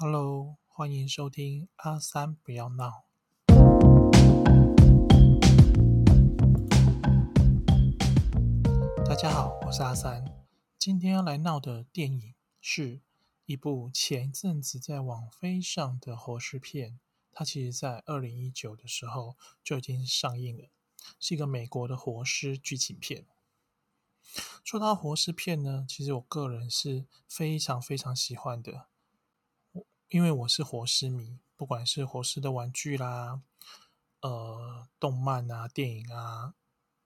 Hello，欢迎收听阿三不要闹。大家好，我是阿三。今天要来闹的电影是一部前一阵子在网飞上的活尸片，它其实在二零一九的时候就已经上映了，是一个美国的活尸剧情片。说到活尸片呢，其实我个人是非常非常喜欢的。因为我是活尸迷，不管是活尸的玩具啦、呃动漫啊、电影啊、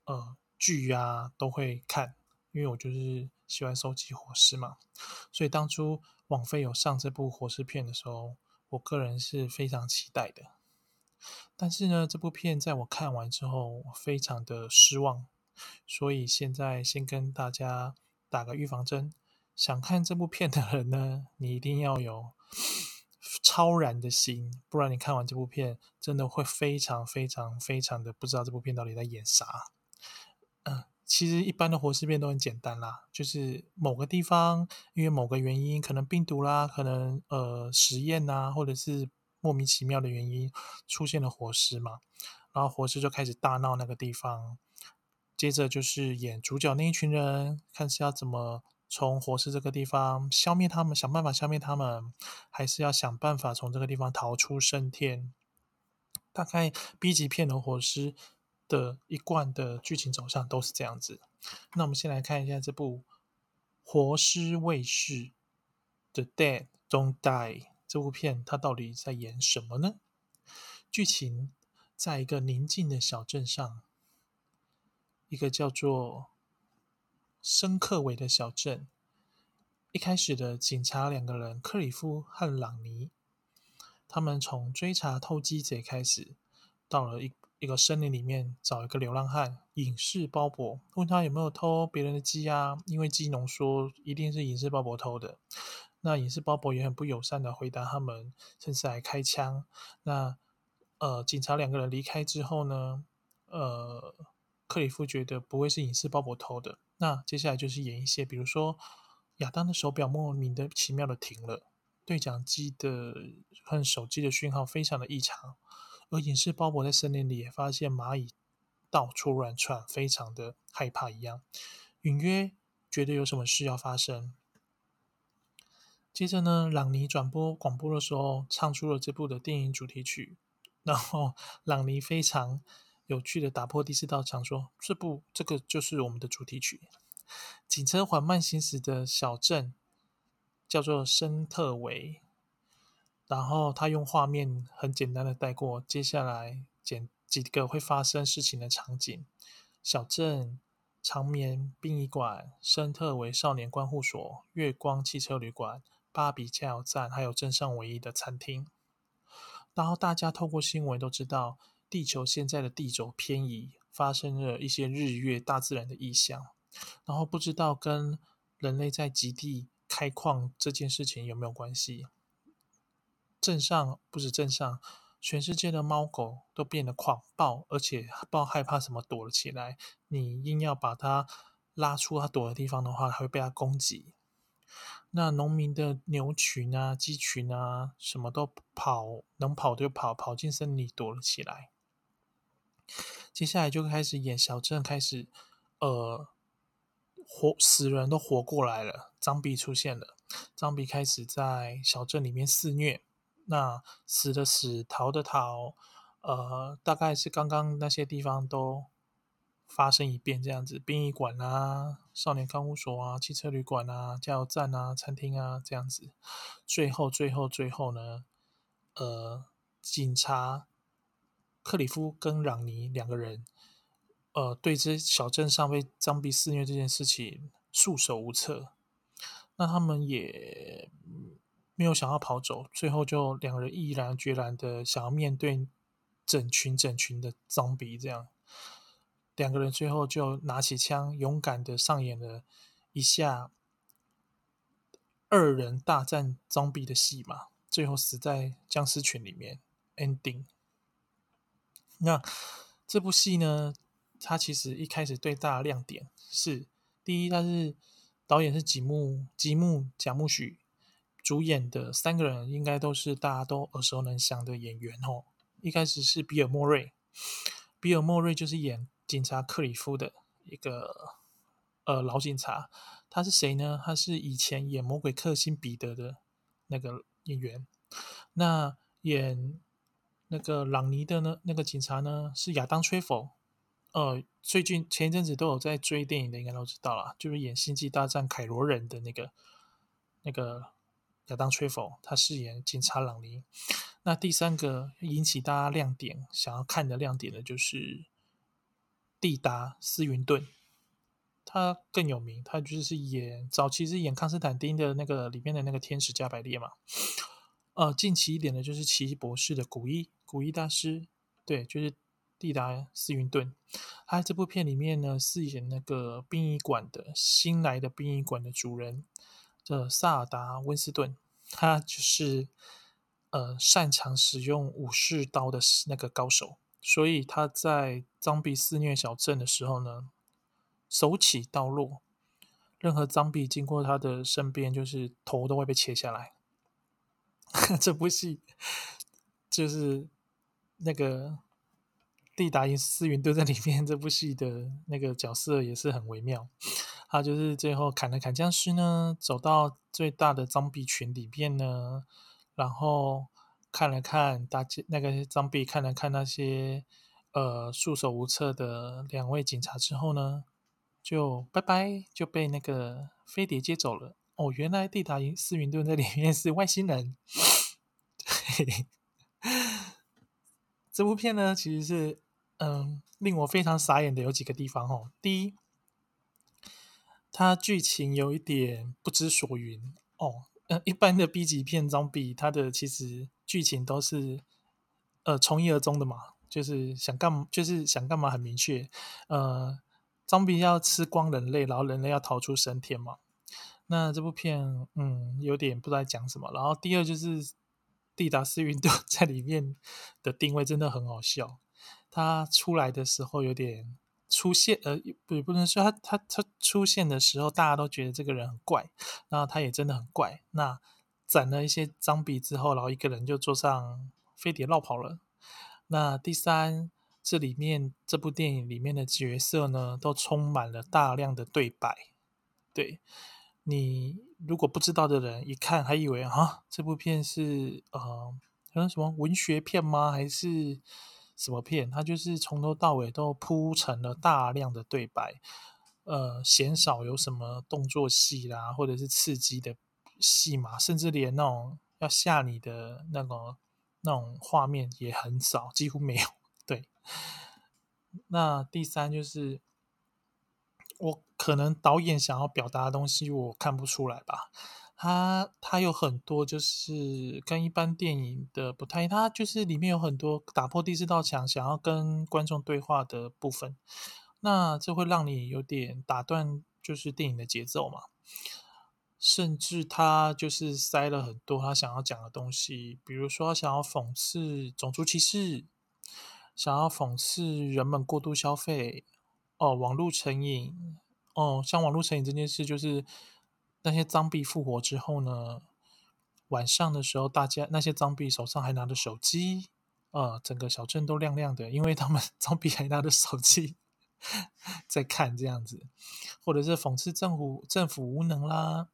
呃剧啊，都会看。因为我就是喜欢收集活尸嘛，所以当初网飞有上这部活尸片的时候，我个人是非常期待的。但是呢，这部片在我看完之后，我非常的失望。所以现在先跟大家打个预防针，想看这部片的人呢，你一定要有。超然的心，不然你看完这部片，真的会非常非常非常的不知道这部片到底在演啥。嗯，其实一般的活尸片都很简单啦，就是某个地方因为某个原因，可能病毒啦，可能呃实验呐，或者是莫名其妙的原因出现了活尸嘛，然后活尸就开始大闹那个地方，接着就是演主角那一群人，看是要怎么。从活尸这个地方消灭他们，想办法消灭他们，还是要想办法从这个地方逃出升天。大概 B 级片的活尸的一贯的剧情走向都是这样子。那我们先来看一下这部《活尸卫士》The Dead Don't Die 这部片，它到底在演什么呢？剧情在一个宁静的小镇上，一个叫做。申克维的小镇，一开始的警察两个人，克里夫和朗尼，他们从追查偷鸡贼开始，到了一一个森林里面找一个流浪汉隐士鲍勃，问他有没有偷别人的鸡啊？因为鸡农说一定是隐士鲍勃偷的。那隐士鲍勃也很不友善的回答他们，甚至还开枪。那呃，警察两个人离开之后呢，呃，克里夫觉得不会是隐士鲍勃偷的。那接下来就是演一些，比如说亚当的手表莫名的奇妙的停了，对讲机的和手机的讯号非常的异常，而隐士鲍勃在森林里也发现蚂蚁到处乱窜，非常的害怕一样，隐约觉得有什么事要发生。接着呢，朗尼转播广播的时候唱出了这部的电影主题曲，然后朗尼非常。有趣的打破第四道墙，说：“这部这个就是我们的主题曲。警车缓慢行驶的小镇叫做森特维，然后他用画面很简单的带过，接下来简几个会发生事情的场景：小镇长眠殡仪馆、森特维少年观护所、月光汽车旅馆、芭比加油站，还有镇上唯一的餐厅。然后大家透过新闻都知道。”地球现在的地轴偏移，发生了一些日月大自然的异象，然后不知道跟人类在极地开矿这件事情有没有关系？镇上不止镇上，全世界的猫狗都变得狂暴，而且不知道害怕什么，躲了起来。你硬要把它拉出它躲的地方的话，它会被它攻击。那农民的牛群啊、鸡群啊，什么都跑，能跑就跑，跑进森林躲了起来。接下来就开始演小镇，开始呃活死人都活过来了，脏比出现了，脏比开始在小镇里面肆虐，那死的死，逃的逃，呃，大概是刚刚那些地方都发生一遍这样子，殡仪馆啊、少年看护所啊、汽车旅馆啊、加油站啊、餐厅啊这样子，最后最后最后呢，呃，警察。克里夫跟朗尼两个人，呃，对这小镇上被脏逼肆虐这件事情束手无策。那他们也没有想要跑走，最后就两个人毅然决然的想要面对整群整群的脏逼，这样两个人最后就拿起枪，勇敢的上演了一下二人大战脏逼的戏码，最后死在僵尸群里面，ending。那这部戏呢？它其实一开始最大的亮点是，第一，它是导演是吉木吉木贾木许，主演的三个人应该都是大家都耳熟能详的演员哦。一开始是比尔莫瑞，比尔莫瑞就是演警察克里夫的一个呃老警察。他是谁呢？他是以前演魔鬼克星彼得的那个演员。那演那个朗尼的呢？那个警察呢？是亚当·崔佛。呃，最近前一阵子都有在追电影的，应该都知道了，就是演《星际大战》凯罗人的那个那个亚当·崔佛，他饰演警察朗尼。那第三个引起大家亮点、想要看的亮点的，就是蒂达·斯云顿。他更有名，他就是演早期是演康斯坦丁的那个里面的那个天使加百列嘛。呃，近期一点的就是奇异博士的古一古一大师，对，就是蒂达斯云顿。他这部片里面呢，饰演那个殡仪馆的新来的殡仪馆的主人的萨尔达温斯顿。他就是呃擅长使用武士刀的那个高手，所以他在脏比肆虐小镇的时候呢。手起刀落，任何脏笔经过他的身边，就是头都会被切下来。这部戏就是那个蒂达因斯云顿在里面，这部戏的那个角色也是很微妙。他就是最后砍了砍僵尸呢，走到最大的脏笔群里面呢，然后看了看大家那个脏笔，看了看那些呃束手无策的两位警察之后呢。就拜拜，就被那个飞碟接走了。哦，原来蒂达因斯云顿在里面是外星人。嘿 嘿这部片呢，其实是嗯，令我非常傻眼的有几个地方哦。第一，它剧情有一点不知所云哦。呃，一般的 B 级片装逼，它的其实剧情都是呃从一而终的嘛，就是想干，就是想干嘛很明确，呃。丧比要吃光人类，然后人类要逃出升天嘛？那这部片，嗯，有点不知道讲什么。然后第二就是蒂达斯运动 在里面的定位真的很好笑。他出来的时候有点出现，呃，不不能说他他他出现的时候，大家都觉得这个人很怪，然后他也真的很怪。那攒了一些脏笔之后，然后一个人就坐上飞碟绕跑了。那第三。这里面这部电影里面的角色呢，都充满了大量的对白。对你如果不知道的人一看，还以为啊，这部片是呃，像什么文学片吗？还是什么片？它就是从头到尾都铺成了大量的对白，呃，鲜少有什么动作戏啦，或者是刺激的戏码，甚至连那种要吓你的那个那种画面也很少，几乎没有。对，那第三就是我可能导演想要表达的东西我看不出来吧。他他有很多就是跟一般电影的不太，他就是里面有很多打破第四道墙，想要跟观众对话的部分。那这会让你有点打断，就是电影的节奏嘛。甚至他就是塞了很多他想要讲的东西，比如说他想要讽刺种族歧视。想要讽刺人们过度消费哦，网络成瘾哦，像网络成瘾这件事，就是那些脏币复活之后呢，晚上的时候，大家那些脏币手上还拿着手机，呃，整个小镇都亮亮的，因为他们 脏币还拿着手机在看这样子，或者是讽刺政府政府无能啦。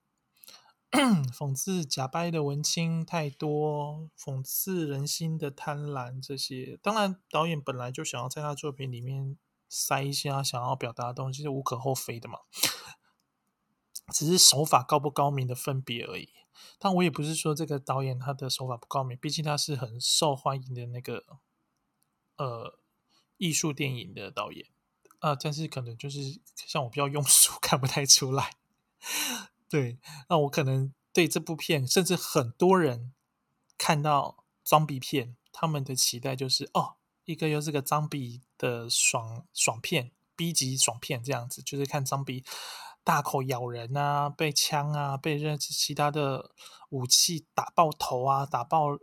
讽刺假掰的文青太多，讽刺人心的贪婪这些，当然导演本来就想要在他作品里面塞一些想要表达的东西，是无可厚非的嘛。只是手法高不高明的分别而已。但我也不是说这个导演他的手法不高明，毕竟他是很受欢迎的那个呃艺术电影的导演啊。但是可能就是像我比较庸俗，看不太出来。对，那我可能对这部片，甚至很多人看到装逼片，他们的期待就是哦，一个又是个装逼的爽爽片，B 级爽片这样子，就是看装逼大口咬人啊，被枪啊，被任其他的武器打爆头啊，打爆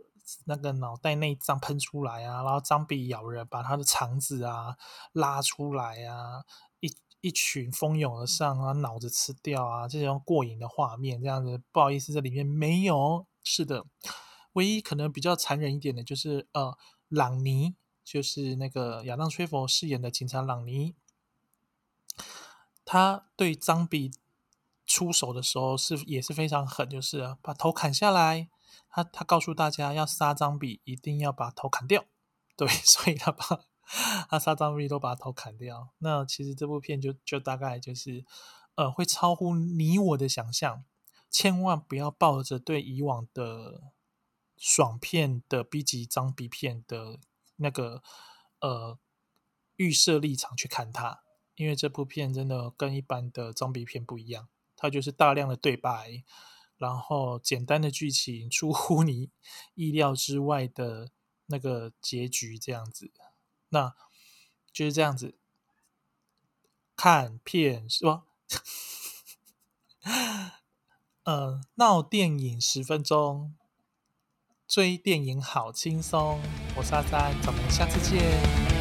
那个脑袋内脏喷出来啊，然后张比咬人，把他的肠子啊拉出来啊。一一群蜂拥而上啊，脑子吃掉啊，这种过瘾的画面，这样子不好意思，这里面没有。是的，唯一可能比较残忍一点的，就是呃，朗尼，就是那个亚当·崔佛饰演的警察朗尼，他对张比出手的时候是也是非常狠，就是把头砍下来。他他告诉大家，要杀张比，一定要把头砍掉。对，所以他把。他杀张比都把头砍掉，那其实这部片就就大概就是，呃，会超乎你我的想象，千万不要抱着对以往的爽片的 B 级张比片的那个呃预设立场去看它，因为这部片真的跟一般的装逼片不一样，它就是大量的对白，然后简单的剧情，出乎你意料之外的那个结局，这样子。那就是这样子，看片是吧？呃，闹电影十分钟，追电影好轻松。我是阿三，咱们下次见。